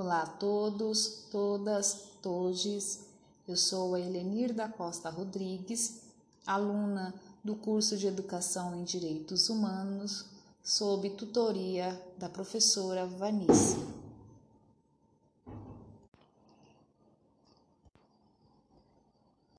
Olá a todos, todas, todes. Eu sou a Helenir da Costa Rodrigues, aluna do curso de Educação em Direitos Humanos, sob tutoria da professora Vanice.